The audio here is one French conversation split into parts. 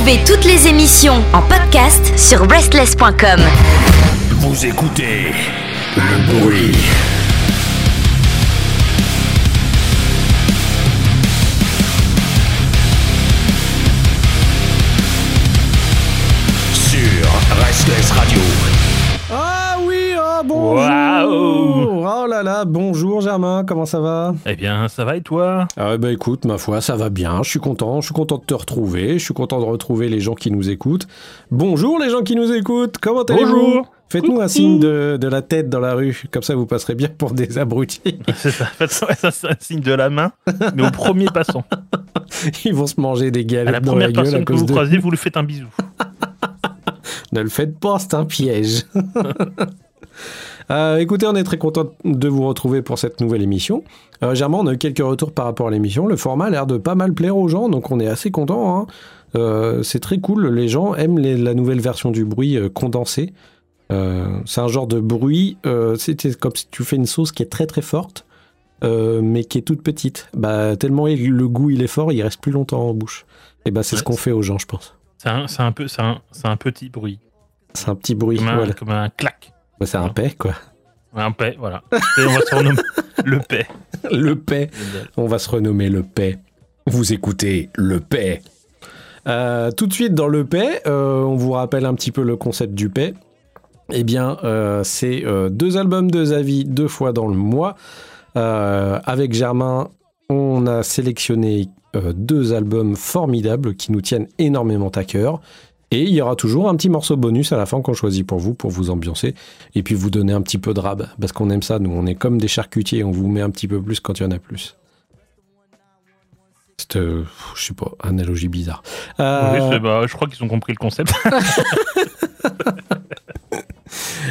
Retrouvez toutes les émissions en podcast sur restless.com. Vous écoutez le bruit. Sur Restless Radio. Waouh. Oh là là, bonjour Germain, comment ça va? Eh bien, ça va et toi? Ah bah écoute, ma foi, ça va bien, je suis content, je suis content de te retrouver, je suis content de retrouver les gens qui nous écoutent. Bonjour les gens qui nous écoutent, comment allez-vous? Bonjour. Faites-nous un signe de, de la tête dans la rue, comme ça vous passerez bien pour des abrutis. C'est ça, c'est un signe de la main, mais au premier passant. Ils vont se manger des À galettes la dans première la gueule à que vous de... croisez, vous lui faites un bisou. Ne le faites pas, c'est un piège. Euh, écoutez, on est très content de vous retrouver pour cette nouvelle émission. Euh, Germain, on a eu quelques retours par rapport à l'émission. Le format a l'air de pas mal plaire aux gens, donc on est assez content. hein. Euh, c'est très cool. Les gens aiment les- la nouvelle version du bruit euh, condensé. Euh, c'est un genre de bruit. c'est comme si tu fais une sauce qui est très très forte, mais qui est toute petite. Bah tellement il- le goût il est fort, il reste plus longtemps en bouche. Et bah c'est ce qu'on fait aux gens, je pense. C'est un, un peu, un, un petit bruit, C'est un petit bruit. comme un, voilà. comme un c'est un paix quoi. un paix, voilà. Et on va se renommer le paix. Le paix. On va se renommer le paix. Vous écoutez le paix. Euh, tout de suite dans le paix, euh, on vous rappelle un petit peu le concept du paix. Eh bien, euh, c'est deux albums, deux avis, deux fois dans le mois. Avec Germain, on a sélectionné deux albums formidables qui nous tiennent énormément à cœur. Et il y aura toujours un petit morceau bonus à la fin qu'on choisit pour vous, pour vous ambiancer. Et puis vous donner un petit peu de rab. Parce qu'on aime ça, nous. On est comme des charcutiers. On vous met un petit peu plus quand il y en a plus. C'est, euh, je sais pas, analogie bizarre. Euh, Oui, bah, je crois qu'ils ont compris le concept.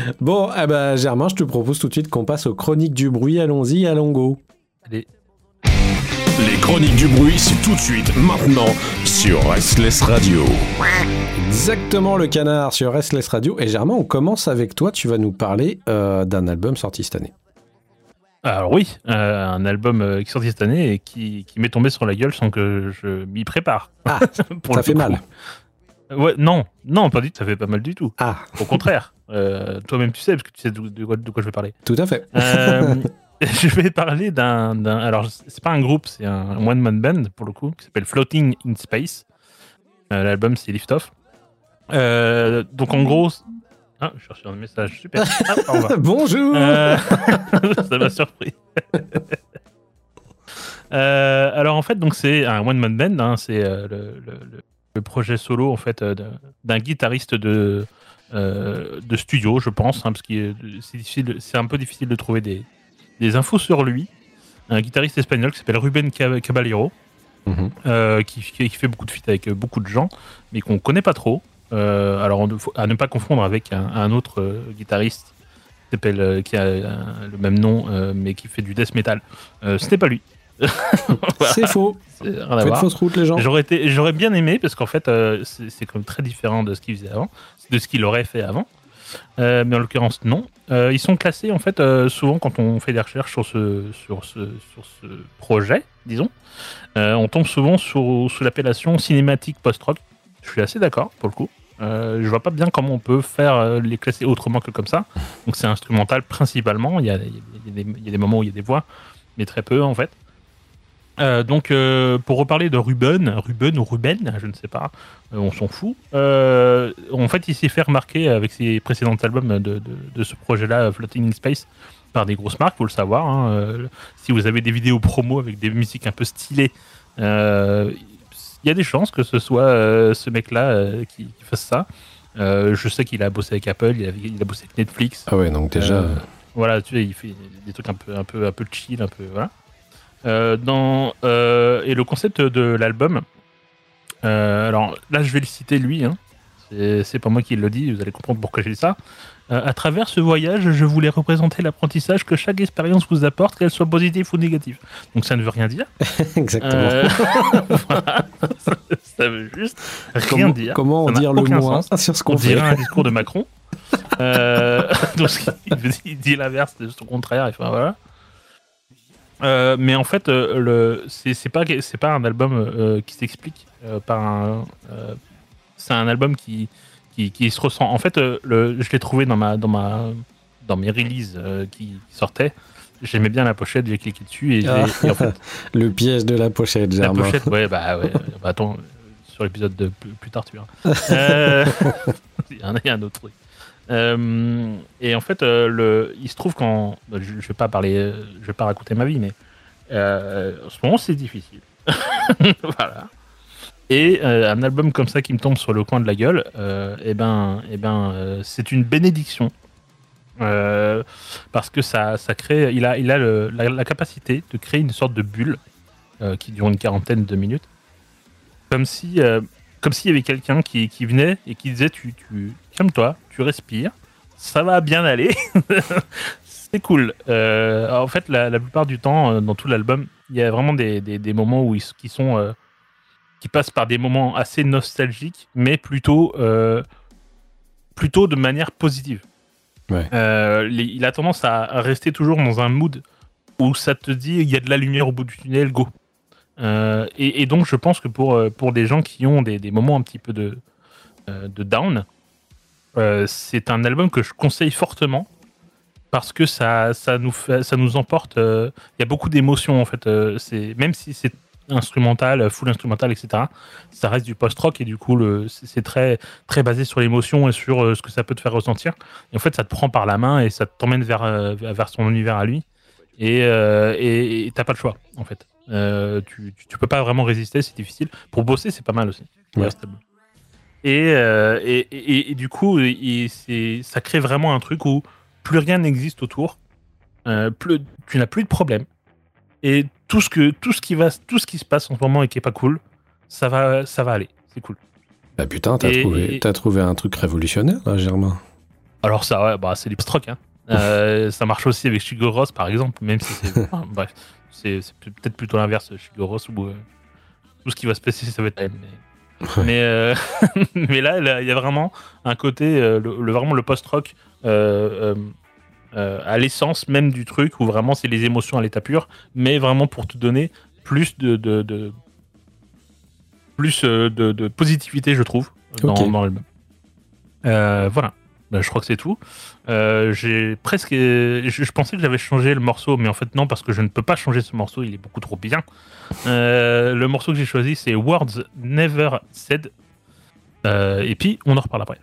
bon, eh ben, Germain, je te propose tout de suite qu'on passe aux chroniques du bruit. Allons-y, allons go. Allez, Les chroniques du bruit, c'est tout de suite, maintenant, sur Restless Radio. Exactement le canard sur Restless Radio. Et Germain, on commence avec toi. Tu vas nous parler euh, d'un album sorti cette année. alors oui, euh, un album euh, qui est sorti cette année et qui, qui m'est tombé sur la gueule sans que je m'y prépare. Ah, Pour ça fait coup. mal. Ouais, non, non, pas du tout, ça fait pas mal du tout. Ah, Au contraire, euh, toi-même tu sais, parce que tu sais de, de quoi, de quoi je vais parler. tout à fait. Je vais parler d'un, Alors, c'est pas un groupe, c'est un one-man band pour le coup, qui s'appelle Floating in Space. Euh, l'album, c'est Lift Off. Euh, donc, en gros. Ah, je cherche un message, super. Ah. Bonjour. Euh, ça m'a surpris. Alors en fait, donc c'est un one man band. hein, c'est le, le- le- le projet solo en fait d'un- guitariste de de studio, je pense, hein, parce que c'est difficile, c'est un peu difficile de trouver des, des infos sur lui. Un guitariste espagnol qui s'appelle Ruben Cab- Caballero, Mhm. euh, qui, fait beaucoup de feats avec euh, beaucoup de gens, mais qu'on connaît pas trop. Euh, alors, à ne pas confondre avec un, un autre euh, guitariste qui, s'appelle, euh, qui a euh, le même nom, euh, mais qui fait du death metal. Euh, C'était pas lui. Voilà, C'est faux. Faites fausse route, les gens. J'aurais été, j'aurais bien aimé parce qu'en fait, euh, c'est c'est comme très différent de ce qu'il faisait avant, de ce qu'il aurait fait avant. Euh, mais en l'occurrence, non. Euh, ils sont classés en fait euh, souvent quand on fait des recherches sur ce sur ce sur ce projet, disons. euh, on tombe souvent sous, sous l'appellation cinématique post-rock. Je suis assez d'accord pour le coup. Je vois pas bien comment on peut faire les classer autrement que comme ça. Donc c'est instrumental principalement. Il y, a, il y a des moments où il y a des voix, mais très peu en fait. Euh, donc, euh, pour reparler de Ruben, Ruben ou Ruben, je ne sais pas, euh, on s'en fout. En fait, il s'est fait remarquer avec ses précédents albums de, de- de ce projet-là, Floating in Space, par des grosses marques, faut le savoir. hein. Si vous avez des vidéos promo avec des musiques un peu stylées, il y a des chances que ce soit ce mec-là qui, qui fasse ça. Je sais qu'il a bossé avec Apple, il a, il a bossé avec Netflix. Ah ouais, donc déjà. Voilà, tu sais, il fait des trucs un peu, un peu, un peu chill, un peu, voilà. Euh, dans, euh, et le concept de l'album, euh, alors là, je vais le citer lui, hein. c'est c'est pas moi qui le dis, vous allez comprendre pourquoi j'ai dit ça. Euh, à travers ce voyage, je voulais représenter l'apprentissage que chaque expérience vous apporte, qu'elle soit positive ou négative. Donc ça ne veut rien dire. Exactement. Euh, voilà. ça, ça veut juste rien comment, dire. comment n'a dire le moins sens. sur ce On qu'on fait dirait un discours de Macron. Euh, donc, il dit- l'inverse de son contraire. Enfin, voilà. Euh, mais en fait, euh, le, c'est, pas, c'est pas un album euh, qui s'explique euh, par un, c'est un album qui, qui, qui se ressent. En fait, le, je l'ai trouvé dans ma dans ma dans mes releases qui sortaient. J'aimais bien la pochette, j'ai cliqué dessus et, Ah. et en fait Le piège de la pochette, la Germain. pochette, ouais, bah ouais. bah, attends, sur l'épisode de plus, plus tard, tu verras. Il y en a il y a un autre truc. Euh, et en fait, euh, il se trouve qu'en. bah, Je, je vais pas parler, euh, vais pas raconter ma vie, mais en ce moment, c'est difficile. voilà. Et un album comme ça qui me tombe sur le coin de la gueule, eh ben, eh ben, c'est une bénédiction. Parce que ça, ça crée, il a, il a la, capacité de créer une sorte de bulle qui dure une quarantaine de minutes, comme si, comme s'il y avait quelqu'un qui, venait et qui disait tu calme-toi, tu respires, ça va bien aller, c'est cool. Euh, en fait, la, la plupart du temps, euh, dans tout l'album, il y a vraiment des, des, des moments où ils, qui sont euh, qui passent par des moments assez nostalgiques, mais plutôt euh, plutôt de manière positive. Ouais. Les- il a tendance à à rester toujours dans un mood où ça te dit il y a de la lumière au bout du tunnel, go. Et, et donc je pense que pour, pour des gens qui ont des, des moments un petit peu de, de down, euh, c'est un album que je conseille fortement parce que ça, ça, nous, fait, ça nous emporte. euh, Il y a beaucoup d'émotions en fait. euh, c'est même si c'est instrumental, full instrumental, etc. Ça reste du post-rock et du coup c'est très, très basé sur l'émotion et sur ce que ça peut te faire ressentir. Et en fait, ça te prend par la main et ça t'emmène vers, vers son univers à lui. Et et t'as pas le choix, en fait. Tu, tu, tu peux pas vraiment résister, c'est difficile. Pour bosser, c'est pas mal aussi. Ouais. Ouais. Et, euh, et, et, et du coup, il- ça crée vraiment un truc où plus rien n'existe autour. Euh, plus, tu n'as plus de problème. Et tout ce, que, tout, ce qui va, tout ce qui se passe en ce moment et qui est pas cool, ça va, ça va aller. C'est cool. Bah putain, t'as trouvé, trouvé un truc révolutionnaire, là, Germain. Alors ça, ouais, bah, c'est du post-rock. Hein. Euh, ça marche aussi avec Shigo Ross, par exemple, même si c'est... enfin, bref, c'est c'est peut-être plutôt l'inverse, Shigo Ross, où euh, tout ce qui va se passer, ça va être... Mais, Ouais. mais, euh, mais là, il y a vraiment un côté, euh, le, le- vraiment le post-rock euh, à l'essence même du truc, où vraiment c'est les émotions à l'état pur, mais vraiment pour te donner plus de... de, de- plus de, de positivité, je trouve, dans, Ok. dans l'album. Voilà. Bah, je crois que c'est tout. Euh, j'ai presque. Je, pensais que j'avais changé le morceau, mais en fait, non, parce que je ne peux pas changer ce morceau, il est beaucoup trop bien. Euh, le morceau que j'ai choisi, c'est Words Never Said. Euh, et puis, on en reparle après.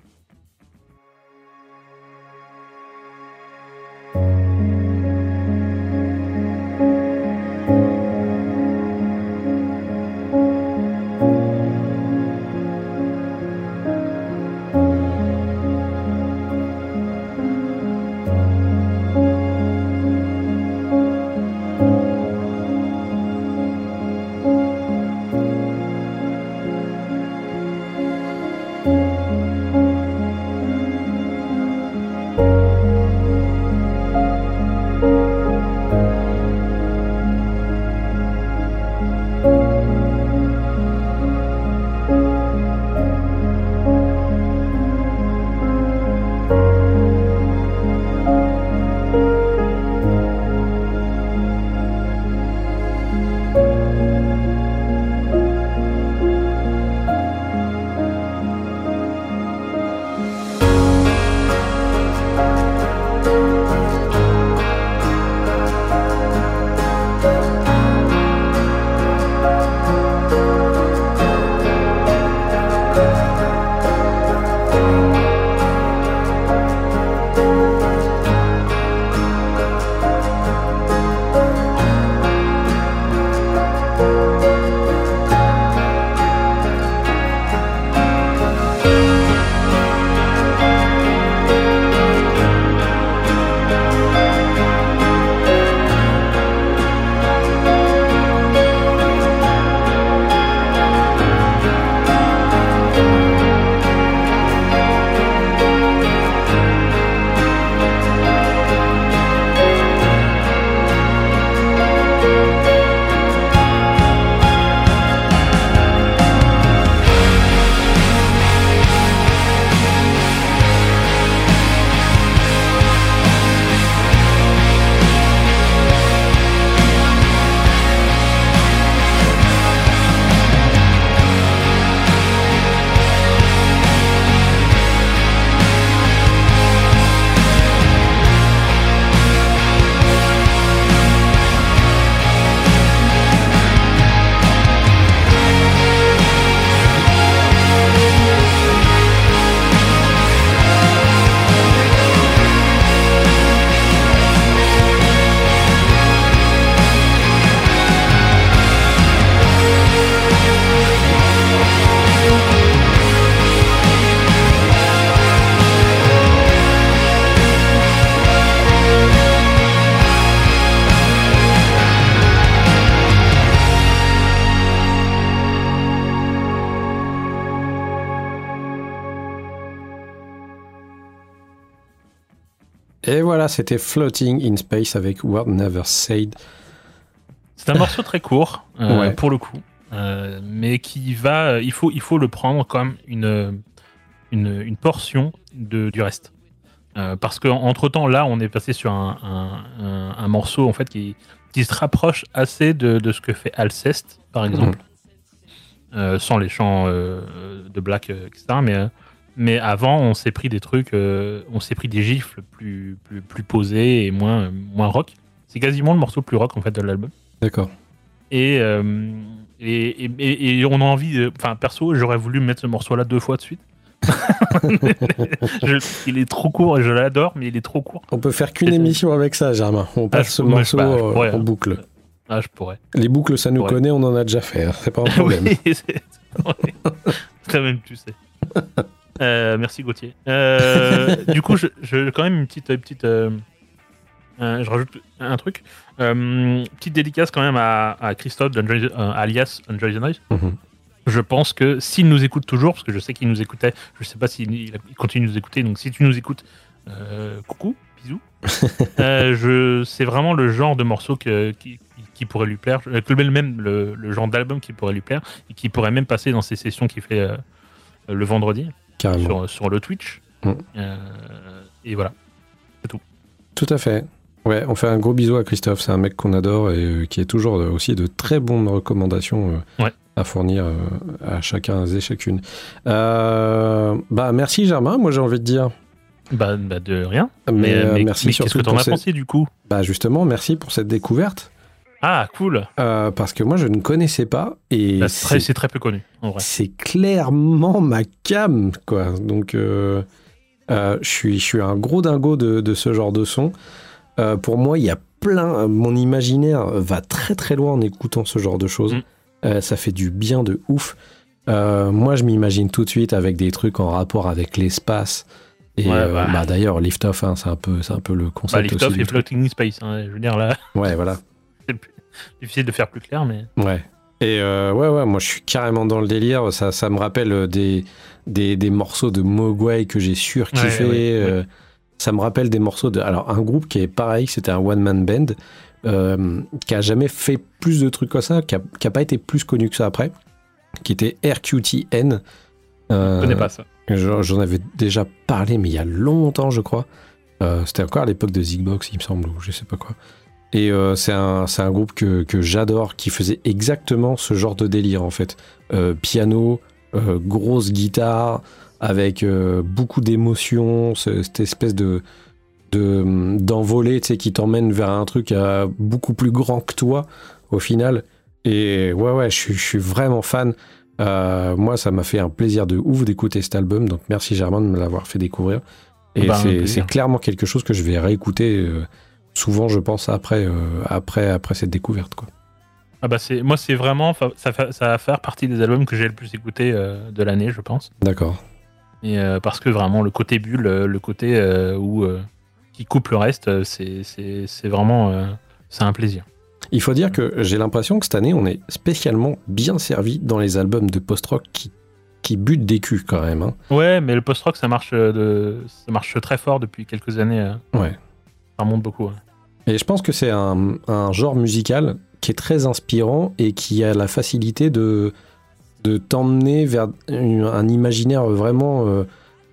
C'était Floating in Space avec Word Never Said. C'est un morceau très court, euh, Ouais. pour le coup, euh, mais qui va. Il faut, il faut le prendre comme une, une, une portion de, du reste. Euh, parce qu'entre temps, là, on est passé sur un, un, un- un morceau en fait qui, qui se rapproche assez de, de ce que fait Alceste, par exemple, Euh, sans les chants de Black, etc. Mais, mais avant, on s'est pris des trucs, euh, on s'est pris des gifles plus, plus, plus posés et moins, moins rock. C'est quasiment le morceau le plus rock en fait de l'album. D'accord. Et, euh, et, et, et- on a envie, enfin perso, j'aurais voulu mettre ce morceau-là deux fois de suite. Je- il est trop court et je l'adore, mais il est trop court. On peut faire qu'une émission avec ça, Germain. On passe je- ce morceau bah, euh, pourrais, en hein. boucle. Ah, je pourrais. Les boucles, ça nous connaît, on en a déjà fait. hein. C'est pas un problème. Oui, c'est oui. Quand même, tu sais. Euh, merci Gauthier. Euh, du coup, je, je- quand même une petite, petite euh, je rajoute un truc. Petite dédicace quand même à, à Christophe alias Enjoy the Noise. Je pense que s'il nous écoute toujours, parce que je sais qu'il nous écoutait, je sais pas s'il il il continue de nous écouter, donc si tu nous écoutes, coucou, bisous. Je, c'est vraiment le genre de morceau que, qui, qui pourrait lui plaire, que le même le, le genre d'album qui pourrait lui plaire et qui pourrait même passer dans ses sessions qu'il fait le vendredi. Sur, sur le Twitch. Mm. Euh, et voilà. Tout à fait. Ouais, on fait un gros bisou à Christophe. C'est un mec qu'on adore et euh, qui est toujours euh, aussi de très bonnes recommandations Ouais. à fournir à chacun et chacune. Euh, bah, merci Germain. Moi, j'ai envie de dire. Bah, bah, de rien. Mais, Mais, mais- merci mais surtout qu'est-ce que t'en as pensé du coup? Bah, justement, merci pour cette découverte. Ah, cool. Euh, parce que moi, je ne connaissais pas et Bah, c'est très, peu connu, en vrai. c'est clairement ma cam, quoi. Donc, euh, euh, je suis, je suis un gros dingo de, de ce genre de son. Pour moi, il y a plein. Mon imaginaire va très très loin en écoutant ce genre de choses. Mm. Ça fait du bien de ouf. Moi, je m'imagine tout de suite avec des trucs en rapport avec l'espace. Et Ouais, euh, bah. bah, d'ailleurs, Lift Off, hein, c'est un peu, un peu le Bah, concept Lift. Off du et. Floating in Space. hein. Je veux dire, là, Ouais, voilà. c'est plus- difficile de faire plus clair, mais. Ouais. Et euh, ouais, ouais, moi je suis carrément dans le délire. Ça, ça me rappelle euh, des, des, des morceaux de Mogwai que j'ai surkiffé. Ouais, ouais, euh, Ça me rappelle des morceaux de. Alors, un groupe qui est pareil, c'était un one-man band, euh, qui a jamais fait plus de trucs comme ça, qui a, qui a pas été plus connu que ça après, qui était RQTN. Je connais pas ça. J'en avais déjà parlé, mais il y a longtemps, je crois. C'était encore à l'époque de Zigbox, il me semble, ou je sais pas quoi. Et euh, c'est un, groupe que, que j'adore, qui faisait exactement ce genre de délire, en fait. Euh, piano, euh, grosse guitare, avec beaucoup d'émotions, ce- cette espèce de de- d'envolée, tu sais, qui t'emmène vers un truc beaucoup plus grand que toi, au final. Et ouais, ouais, je suis, je suis vraiment fan. Moi, ça m'a fait un plaisir de ouf d'écouter cet album, donc merci Germain de me l'avoir fait découvrir. Et Bah, c'est clairement quelque chose que je vais réécouter souvent, je pense, après, euh, après, après cette découverte. Quoi. Ah bah c'est moi c'est vraiment ça, ça va faire partie des albums que j'ai le plus écouté euh, de l'année je pense D'accord. et euh, parce que vraiment le côté bulle le côté où qui coupe le reste c'est vraiment c'est un plaisir Il faut dire que j'ai l'impression que cette année, on est spécialement bien servi dans les albums de post-rock qui, qui butent des culs quand même. hein. ouais mais le post rock ça marche de ça marche très fort depuis quelques années Ouais. ça remonte beaucoup. Et je pense que c'est un, genre musical qui est très inspirant et qui a la facilité de, t'emmener vers un imaginaire vraiment, euh,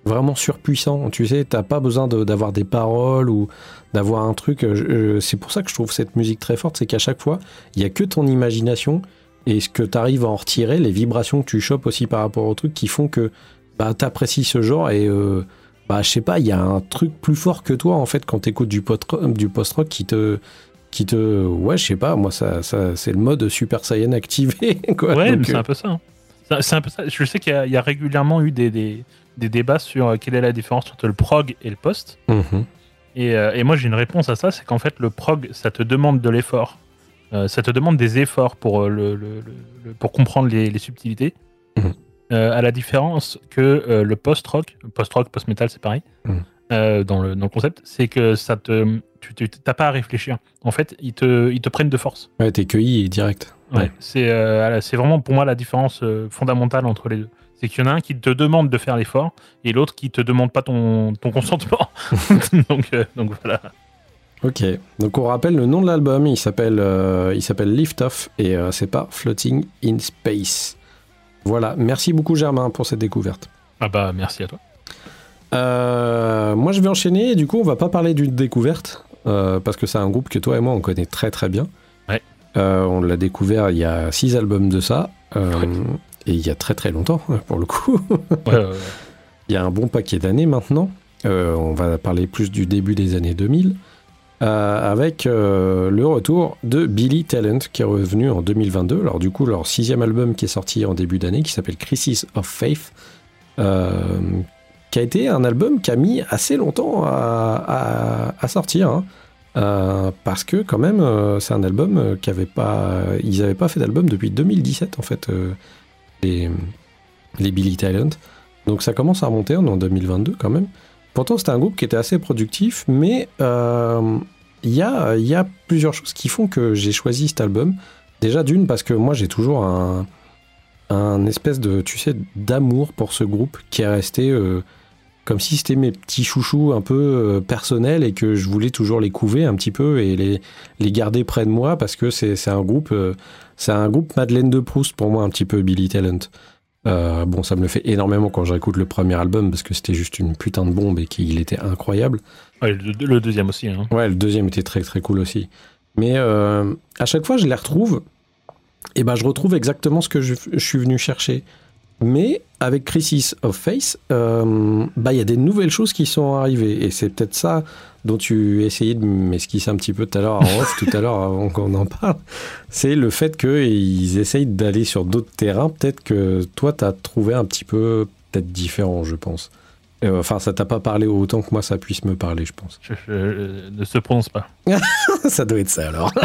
vraiment surpuissant. Tu sais, t'as pas besoin d'avoir des paroles ou d'avoir un truc. euh, euh, C'est pour ça que je trouve cette musique très forte, c'est qu'à chaque fois, il y a que ton imagination et ce que tu arrives à en retirer, les vibrations que tu chopes aussi par rapport au truc qui font que bah, t'apprécies ce genre et bah je sais pas, il y a un truc plus fort que toi en fait quand t'écoutes du, pot- du post-rock qui te qui te ouais je sais pas moi ça, ça c'est le mode Super Saiyan activé quoi Ouais, Donc, mais c'est euh, un peu ça. hein. C'est- C'est un peu ça. Je sais qu'il y, a- il y a régulièrement eu des, des, des débats sur euh, quelle est la différence entre le prog et le post. mhm. Et, euh, et moi, j'ai une réponse à ça c'est qu'en fait, le prog, ça te demande de l'effort. Euh, ça te demande des efforts pour, le, le- le- le- pour comprendre les, les subtilités. Mhm. Euh, à la différence que euh, le post-rock, post-rock, post-metal, c'est pareil, Mhm. euh, dans, le, dans le concept, c'est que ça te, tu t'as pas à réfléchir. En fait, ils te, ils te prennent de force. ouais t'es cueilli direct Ouais, Ouais. c'est c'est vraiment pour moi la différence fondamentale entre les deux. C'est qu'il y en a un qui te demande de faire l'effort et l'autre qui te demande pas ton, ton consentement. donc, donc voilà. Ok, donc on rappelle le nom de l'album, il s'appelle Lift Off et c'est pas Floating in Space. Voilà, merci beaucoup Germain pour cette découverte. Ah bah merci à toi. Euh, moi je vais enchaîner et du coup on va pas parler d'une découverte euh, parce que c'est un groupe que toi et moi on connaît très très bien. Ouais. Euh, on l'a découvert il y a six albums de ça Ouais. et il y a très très longtemps pour le coup. Ouais. Il y a un bon paquet d'années maintenant. On va parler plus du début des années 2000. Euh, avec euh, le retour de Billy Talent qui est revenu en 2022. Alors du coup, leur sixième album qui est sorti en début d'année, qui s'appelle Crisis of Faith, euh, qui a été un album qui a mis assez longtemps à, sortir. hein. Parce que quand même, c'est un album qui n'avaient pas fait d'album depuis 2017 en fait, les, les Billy Talent. Donc ça commence à remonter, en 2022 quand même. Pourtant c'était un groupe qui était assez productif, mais euh, il y, a, plusieurs choses qui font que j'ai choisi cet album. Déjà d'une parce que moi j'ai toujours un, espèce de, tu sais, d'amour pour ce groupe qui est resté euh, comme si c'était mes petits chouchous un peu euh, personnels et que je voulais toujours les couver un petit peu et les, les garder près de moi parce que c'est un groupe, c'est un groupe Madeleine de Proust pour moi un petit peu Billy Talent. Euh, bon, ça me le fait énormément quand j'écoute le premier album parce que c'était juste une putain de bombe et qu'il était incroyable. Ouais, le, le deuxième aussi. Hein. Ouais, le deuxième était très très cool aussi. Mais euh, à chaque fois, je les retrouve. Et ben, je retrouve exactement ce que je, je suis venu chercher. Mais avec Crisis of Face, euh, bah, il y a des nouvelles choses qui sont arrivées. Et c'est peut-être ça dont tu essayais de m'esquisser un petit peu tout à l'heure tout à l'heure avant qu'on en parle. C'est le fait qu'ils essayent d'aller sur d'autres terrains. Peut-être que toi, tu as trouvé un petit peu peut-être différent, je pense. Euh, Enfin, ça t'a pas parlé autant que moi, ça puisse me parler, je pense. Je, je- ne se prononce pas. ça doit être ça alors.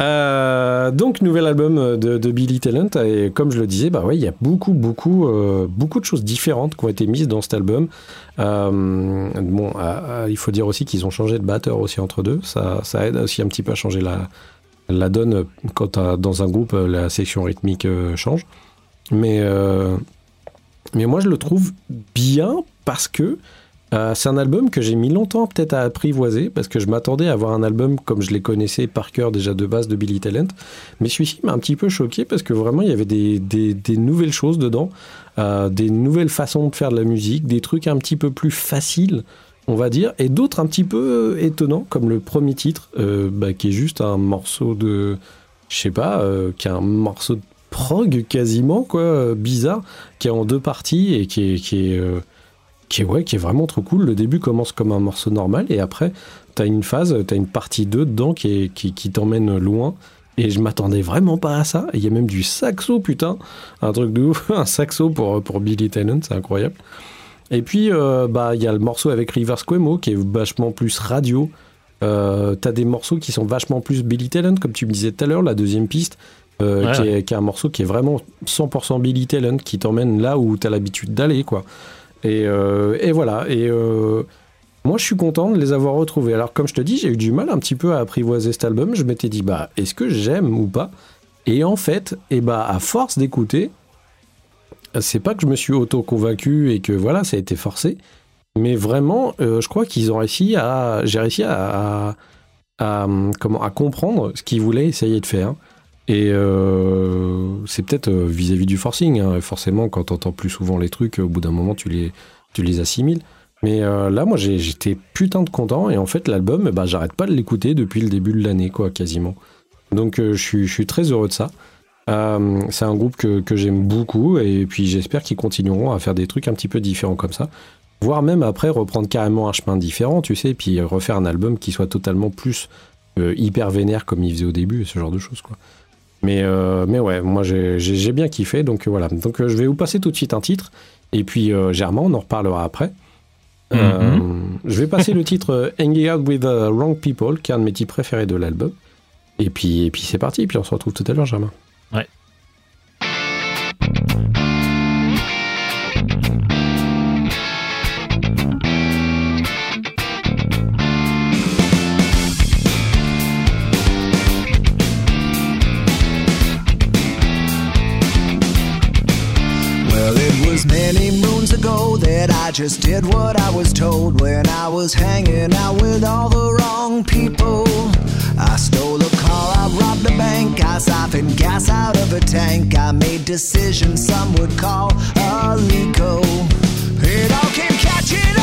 Euh, donc nouvel album de, de Billy Talent. Et comme je le disais bah il y a beaucoup beaucoup euh, beaucoup de choses différentes qui ont été mises dans cet album. Euh, bon euh, euh, il faut dire aussi qu'ils ont changé de batteur aussi entre deux. Ça, ça aide aussi un petit peu à changer la, la donne quand dans un groupe euh, la section rythmique euh, change. Mais euh, mais moi je le trouve bien parce que euh, c'est un album que j'ai mis longtemps peut-être à apprivoiser parce que je m'attendais à avoir un album comme je les connaissais par cœur déjà de base de Billy Talent. Mais celui-ci m'a un petit peu choqué parce que vraiment il y avait des, nouvelles choses dedans, euh, des nouvelles façons de faire de la musique, des trucs un petit peu plus faciles, on va dire, et d'autres un petit peu euh, étonnants comme le premier titre bah, qui est juste un morceau de, je sais pas, qui est un morceau de prog quasiment quoi, bizarre, qui est en deux parties et qui est, qui est, ouais, qui est vraiment trop cool. Le début commence comme un morceau normal et après, t'as une phase, t'as une partie 2 dedans qui, est, qui, qui t'emmène loin. Et je m'attendais vraiment pas à ça. Et Il y a même du saxo, putain. Un truc de ouf. Un saxo pour, pour Billy Talent, c'est incroyable. Et puis, euh, bah, il y a le morceau avec Rivers Cuomo qui est vachement plus radio. Euh, t'as des morceaux qui sont vachement plus Billy Talent, comme tu me disais tout à l'heure, la deuxième piste. euh, Ouais, qui, est, qui est un morceau qui est vraiment 100% Billy Talent, qui t'emmène là où t'as l'habitude d'aller, quoi. Et, euh, et voilà. Et euh, moi, je suis content de les avoir retrouvés. Alors, comme je te dis, j'ai eu du mal un petit peu à apprivoiser cet album. Je m'étais dit, bah, est-ce que j'aime ou pas? Et en fait, et bah, à force d'écouter, c'est pas que je me suis auto-convaincu et que voilà, ça a été forcé. Mais vraiment, euh, je crois qu'ils ont réussi à. J'ai réussi à, à, comment, à comprendre ce qu'ils voulaient essayer de faire. Et euh, c'est peut-être euh, vis-à-vis du forcing. hein. Forcément, quand tu entends plus souvent les trucs, au bout d'un moment, tu les, tu les assimiles. Mais euh, là, moi, j'ai- j'étais putain de content. Et en fait, l'album, eh ben, j'arrête pas de l'écouter depuis le début de l'année, quoi, quasiment. Donc, je suis- je suis très heureux de ça. C'est un groupe que, que j'aime beaucoup. Et puis, j'espère qu'ils continueront à faire des trucs un petit peu différents comme ça. Voire même après reprendre carrément un chemin différent, tu sais, puis refaire un album qui soit totalement plus hyper vénère comme il faisait au début, ce genre de choses, quoi. Mais, euh, mais ouais, moi j'ai bien kiffé, donc euh, voilà. Donc euh, je vais vous passer tout de suite un titre, et puis euh, Germain, on en reparlera après. Euh, je vais passer le titre Hanging Out with the Wrong People, qui est un de mes titres préférés de l'album. Et puis, et puis c'est parti, et puis on se retrouve tout à l'heure, Germain. Ouais. Ago that I just did what I was told when I was hanging out with all the wrong people. I stole a car, I robbed a bank, I siphoned gas out of a tank. I made decisions some would call illegal. It all came catching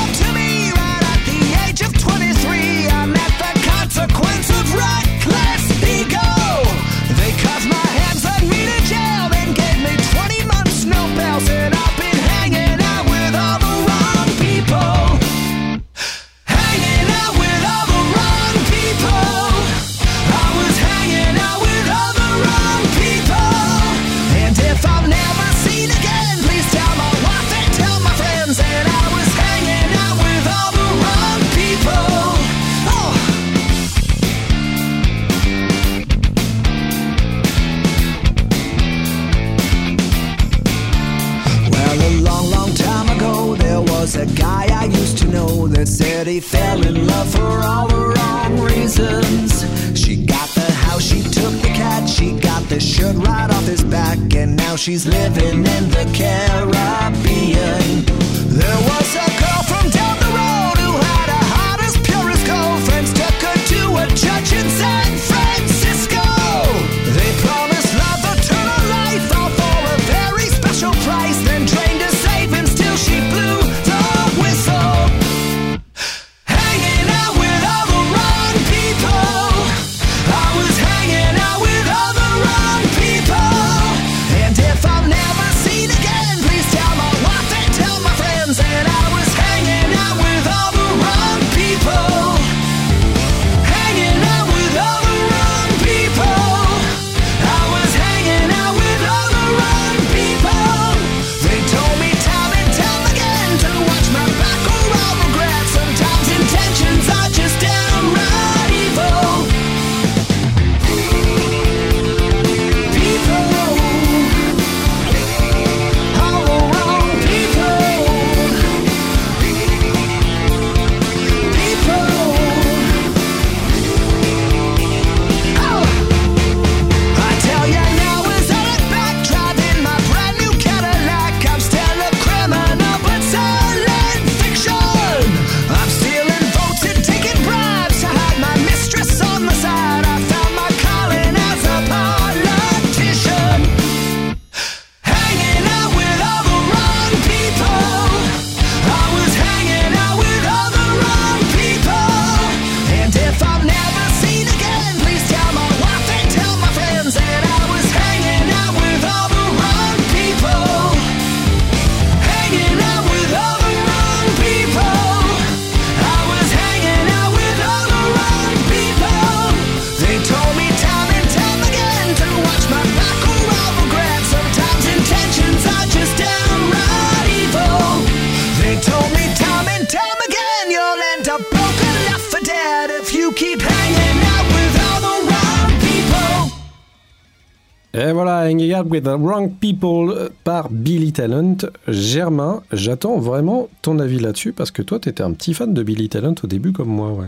with the Wrong People par Billy Talent. Germain, j'attends vraiment ton avis là-dessus parce que toi, t'étais un petit fan de Billy Talent au début comme moi, ouais.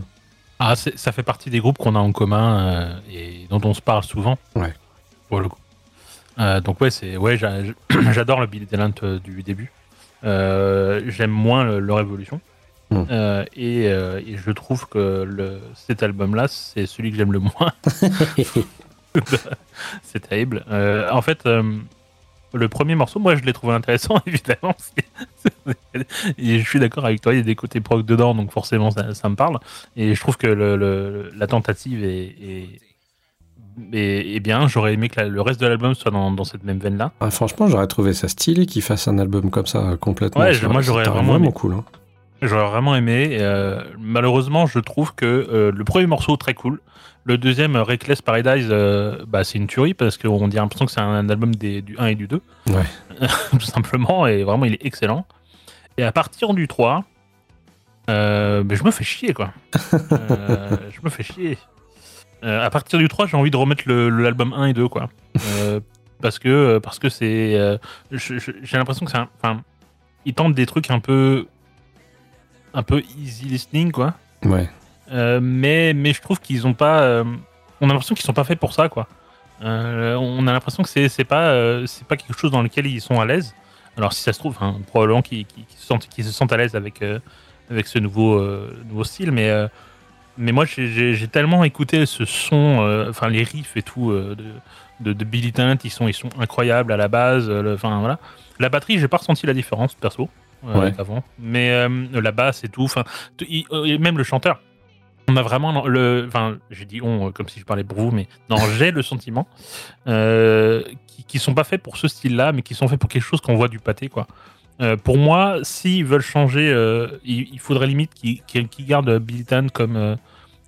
Ah, ça fait partie des groupes qu'on a en commun euh, et dont on se parle souvent. Ouais. Pour le coup. Euh, donc ouais, c'est ouais, j'a- j'adore le Billy Talent euh, du début. Euh, J'aime moins le- leur évolution. Hmm. Euh, et, euh, et je trouve que le, cet album-là, c'est celui que j'aime le moins. c'est terrible. Euh, en fait, euh, le premier morceau, moi, je l'ai trouvé intéressant, évidemment. Et je suis d'accord avec toi, il y a des côtés prog dedans, donc forcément, ça, ça me parle. Et je trouve que le, le- la tentative est, est, est- est bien. J'aurais aimé que la- le reste de l'album soit dans, dans cette même veine-là. Ah, franchement, j'aurais trouvé ça stylé qu'il fasse un album comme ça complètement. Ouais, moi, j'aurais vraiment aimé. cool. hein. J'aurais vraiment aimé. euh, malheureusement, je trouve que euh, le premier morceau très cool. Le deuxième, euh, Reckless Paradise, euh, bah, c'est une tuerie parce qu'on dirait l'impression que c'est un album des, du 1 et du 2. Ouais. Tout simplement. Et vraiment, il est excellent. Et à partir du 3, euh, ben, je me fais chier, quoi. Je me fais chier. À partir du 3, j'ai envie de remettre l'album 1 et 2, quoi. Parce que parce que c'est. j'ai l'impression que c'est un. Enfin, ils tentent des trucs un peu. Un peu easy listening, quoi. Ouais. Euh, mais, mais je trouve qu'ils ont pas. euh, on a l'impression qu'ils sont pas faits pour ça, quoi. Euh, on a l'impression que c'est pas, c'est pas quelque chose dans lequel ils sont à l'aise. Alors si ça se trouve, hein, probablement qu'ils se sentent, qu'ils se sentent à l'aise avec, avec ce nouveau, nouveau style, mais, mais moi j'ai- tellement écouté ce son, enfin les riffs et tout de, de, de Billy Talent, ils sont, ils sont incroyables à la base. euh, Enfin voilà. La batterie, j'ai pas ressenti la différence perso euh, Ouais. avant, mais euh, la basse et tout, enfin euh, et même le chanteur. On a vraiment le, enfin, j'ai dit on comme si je parlais pour vous, mais non, j'ai le sentiment euh, qui, qui sont pas faits pour ce style-là, mais qui sont faits pour quelque chose qu'on voit du pâté, quoi. Euh, pour moi, s'ils veulent changer, euh, il, il faudrait limite qu'ils gardent Billy comme euh,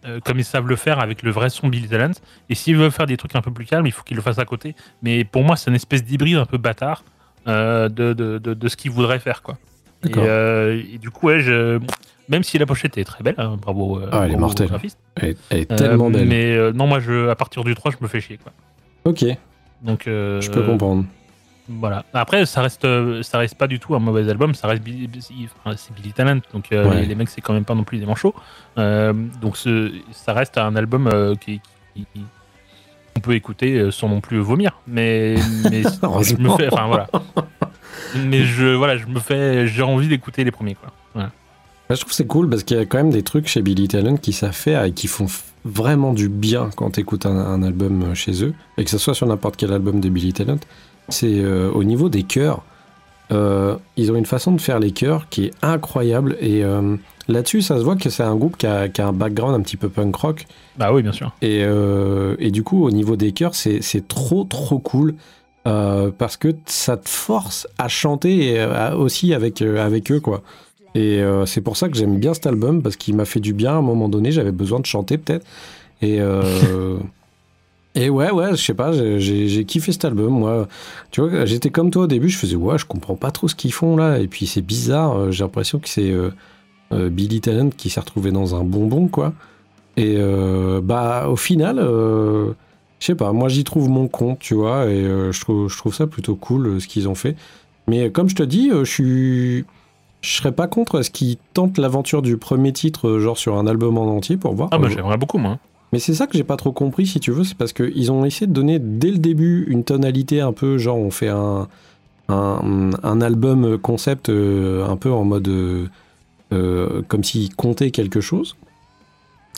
euh, comme ils savent le faire avec le vrai son Billy Talent. Et s'ils veulent faire des trucs un peu plus calmes, il faut qu'ils le fassent à côté. Mais pour moi, c'est une espèce d'hybride un peu bâtard euh, de, de, de, de ce qu'ils voudraient faire, quoi. Et, euh, et du coup, ouais, je... même si la pochette est très belle, hein, bravo, Ah, elle est mortelle. graphiste. Elle est, elle est tellement belle. Mais non, moi, je, à partir du 3, je me fais chier, quoi. Ok, Donc, je peux comprendre. Voilà. Après, ça reste, euh, ça reste pas du tout un mauvais album. Ça reste Billy, enfin, c'est Billy Talent, donc euh, Ouais. les, les mecs c'est quand même pas non plus des manchots. Euh, donc ce, ça reste un album euh, qui, qui- qui- qu'on peut écouter sans non plus vomir. Mais, mais je me fais, enfin voilà. Mais je, voilà, je me fais, j'ai envie d'écouter les premiers quoi. Voilà. Je trouve que c'est cool parce qu'il y a quand même des trucs chez Billy Talent qui savent faire et qui font vraiment du bien quand tu écoutes un, un album chez eux, et que ce soit sur n'importe quel album de Billy Talent. C'est euh, au niveau des chœurs. euh, ils ont une façon de faire les chœurs qui est incroyable et euh, là-dessus ça se voit que c'est un groupe qui a, qui a un background un petit peu punk rock Bah oui, bien sûr. et, et du coup, au niveau des chœurs, c'est trop trop cool parce que ça te force à chanter et, aussi avec, avec eux, quoi. Et c'est pour ça que j'aime bien cet album parce qu'il m'a fait du bien à un moment donné. J'avais besoin de chanter peut-être. Et, euh, et ouais, ouais, je sais pas, j'ai- kiffé cet album. Moi, tu vois, j'étais comme toi au début, je faisais ouais, je comprends pas trop ce qu'ils font là. Et puis c'est bizarre, euh, j'ai l'impression que c'est euh, euh, Billy Talent qui s'est retrouvé dans un bonbon, quoi. Et euh, bah, au final, euh, je sais pas, moi j'y trouve mon compte, tu vois, et je, trouve, je trouve ça plutôt cool ce qu'ils ont fait. Mais comme je te dis, je suis. Je serais pas contre ce qu'ils tentent l'aventure du premier titre, genre sur un album en entier, pour voir? Ah bah j'aimerais beaucoup moi. Mais c'est ça que j'ai pas trop compris, si tu veux, c'est parce qu'ils ont essayé de donner dès le début une tonalité un peu, genre on fait un, un, album concept euh, un peu en mode euh, euh, comme s'ils comptaient quelque chose.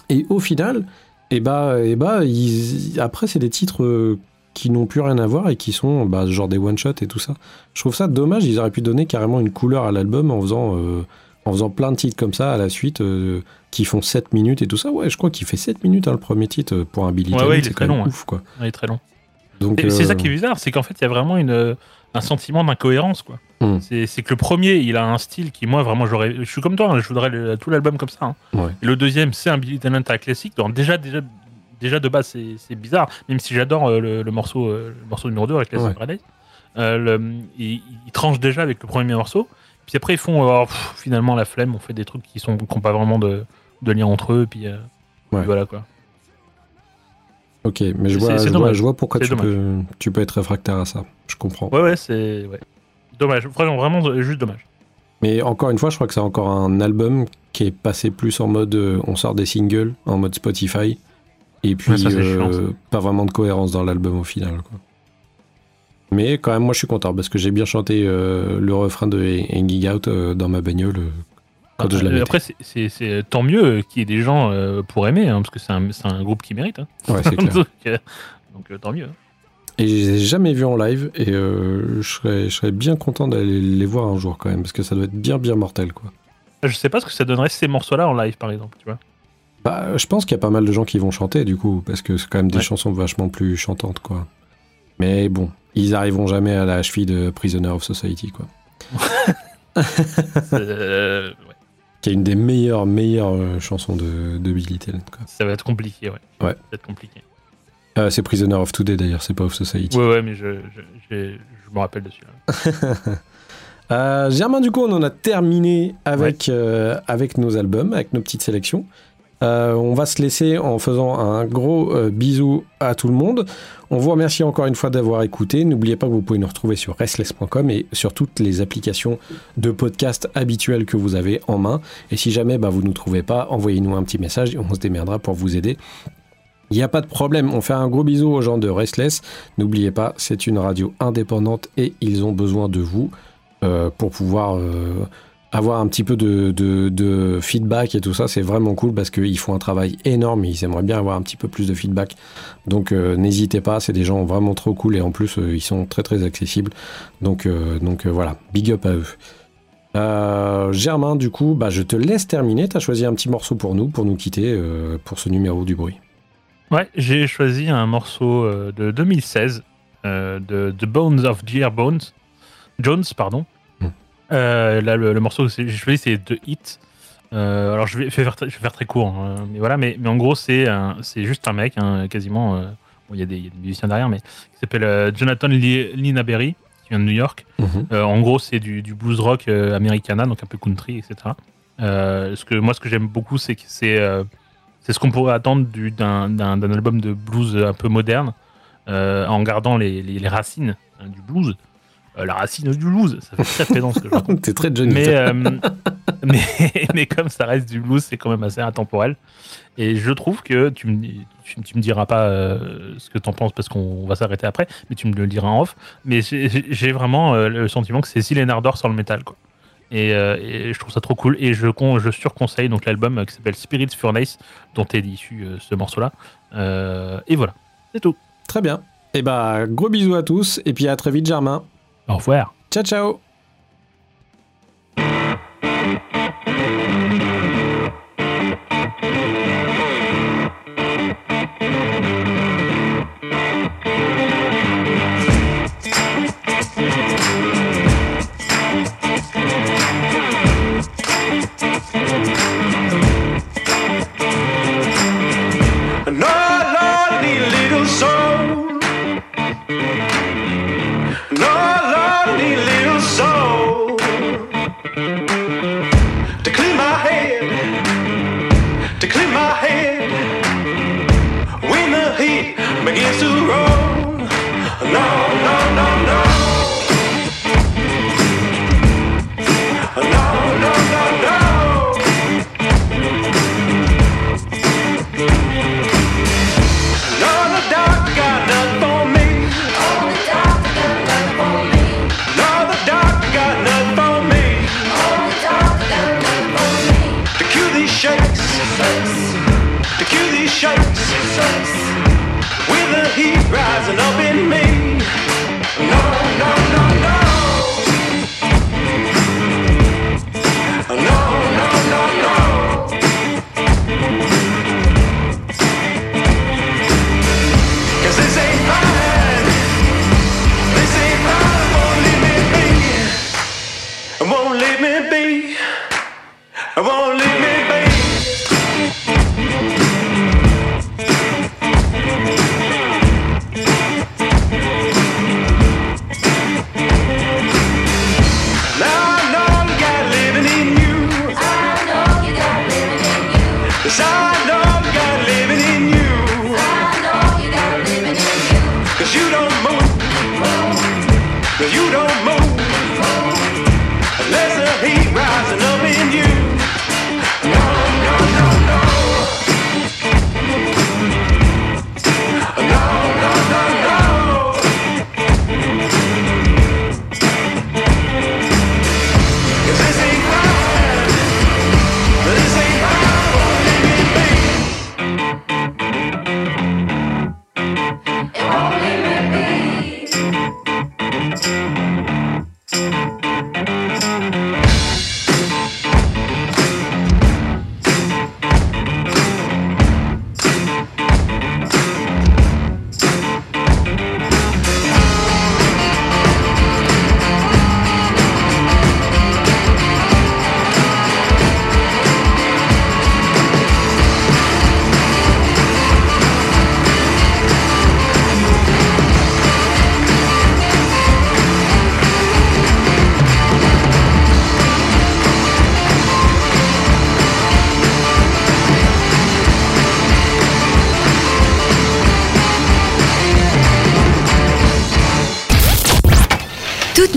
Et au final, et bah, et bah ils- après c'est des titres euh, qui n'ont plus rien à voir et qui sont bah, genre des one-shots et tout ça. Je trouve ça dommage, ils auraient pu donner carrément une couleur à l'album en faisant, euh, en faisant plein de titres comme ça à la suite. euh, qui font 7 minutes et tout ça. Ouais, je crois qu'il fait 7 minutes hein, le premier titre euh, pour un Billy Ouais, ouais, il est c'est très long, ouf quoi. Il est très long. Donc c'est ça euh, qui est bizarre, c'est qu'en fait, il y a vraiment une, un sentiment d'incohérence, quoi. Hmm. C'est que le premier, il a un style qui, moi, vraiment, j'aurais. Je suis comme toi, hein, je voudrais le- tout l'album comme ça. hein. Et le deuxième, c'est un Billy Talent classique. Donc, déjà, déjà, déjà de base, c'est bizarre, même si j'adore euh, le, le morceau, euh, le morceau numéro 2 avec Classic Ouais. Euh, le- il, il tranche déjà avec le premier morceau. Puis après, ils font oh, pff, finalement la flemme, on fait des trucs qui sont qui ont pas vraiment de, de lien entre eux. Puis, euh, Ouais. puis voilà quoi. Ok, mais je vois, c'est je vois, dommage. je vois pourquoi tu peux, tu peux être réfractaire à ça. Je comprends. Ouais, ouais, c'est. Ouais. Dommage, vraiment, vraiment juste dommage. Mais encore une fois, je crois que c'est encore un album qui est passé plus en mode euh, on sort des singles, en mode Spotify. Et puis, Ouais, ça, c'est euh, chiant, ça. pas vraiment de cohérence dans l'album au final. quoi. Mais quand même, moi je suis content parce que j'ai bien chanté euh, le refrain de Hanging Out euh, dans ma bagnole euh, quand je. Après, c'est- tant mieux qu'il y ait des gens pour aimer, hein, parce que c'est un, un groupe qui mérite. hein. Ouais, c'est clair. donc, donc, tant mieux. Et je les ai jamais vus en live et je, serais, je serais bien content d'aller les voir un jour quand même parce que ça doit être bien bien mortel quoi. Je sais pas ce que ça donnerait ces morceaux-là en live, par exemple. Tu vois. Bah, je pense qu'il y a pas mal de gens qui vont chanter du coup parce que c'est quand même des Ouais. chansons vachement plus chantantes quoi. Mais bon, ils arriveront jamais à la cheville de Prisoner of Society quoi. Euh, ouais. Qui est une des meilleures meilleures euh, chansons de, de Billy Talent quoi. Ça va être compliqué, ouais. Ouais. Ça va être compliqué. Euh, c'est Prisoner of Today d'ailleurs, c'est pas of Society. Ouais, ouais, mais je, je, me rappelle dessus. Euh, Germain, du coup, on en a terminé avec, avec nos albums, avec nos petites sélections. Euh, on va se laisser en faisant un gros euh, bisou à tout le monde. On vous remercie encore une fois d'avoir écouté. N'oubliez pas que vous pouvez nous retrouver sur restless.com et sur toutes les applications de podcast habituelles que vous avez en main. Et si jamais bah, vous ne nous trouvez pas, envoyez-nous un petit message et on se démerdera pour vous aider. Il n'y a pas de problème, on fait un gros bisou aux gens de Restless. N'oubliez pas, c'est une radio indépendante et ils ont besoin de vous. euh, pour pouvoir avoir un petit peu de, feedback et tout ça. C'est vraiment cool parce qu'ils font un travail énorme ils aimeraient bien avoir un petit peu plus de feedback. Donc euh, n'hésitez pas, c'est des gens vraiment trop cool et en plus euh, ils sont très très accessibles. Donc, euh, donc voilà, big up à eux. Germain, du coup, bah, je te laisse terminer. Tu as choisi un petit morceau pour nous, pour nous quitter pour ce numéro du bruit. Ouais, j'ai choisi un morceau de 2016 euh, de The Bones of J.R. Bones. Jones, pardon. Euh, là, le, le morceau que j'ai choisi, c'est The Hit. Euh, alors, je vais, faire, très- je vais faire très court, hein, mais voilà, mais, mais en gros, c'est juste un mec, hein, quasiment. euh, bon, il y, a des- il y a des musiciens derrière, mais qui s'appelle Jonathan Li- Linaberry, qui vient de New York. Euh, en gros, c'est du, du blues rock americana, donc un peu country, etc. Ce que, moi, ce que j'aime beaucoup, c'est que c'est c'est ce qu'on pourrait attendre du- d'un album de blues un peu moderne, en gardant les, les- les racines hein, du blues. Euh, la racine du blues, ça fait très pédant ce que je raconte. T'es très Johnny. Mais, euh, mais, mais comme ça reste du blues, c'est quand même assez intemporel. Et je trouve que tu me, tu, tu me diras pas euh, ce que t'en penses parce qu'on va s'arrêter après, mais tu me le diras en off. Mais j'ai vraiment le sentiment que c'est Céline Ardor sur le métal. Quoi. Et, et je trouve ça trop cool. Et je, je surconseille donc l'album qui s'appelle Spirits Furnace, dont est issu ce morceau-là. Et voilà, c'est tout. Très bien. Et bah, gros bisous à tous et puis à très vite, Germain. Au revoir. Ciao, ciao.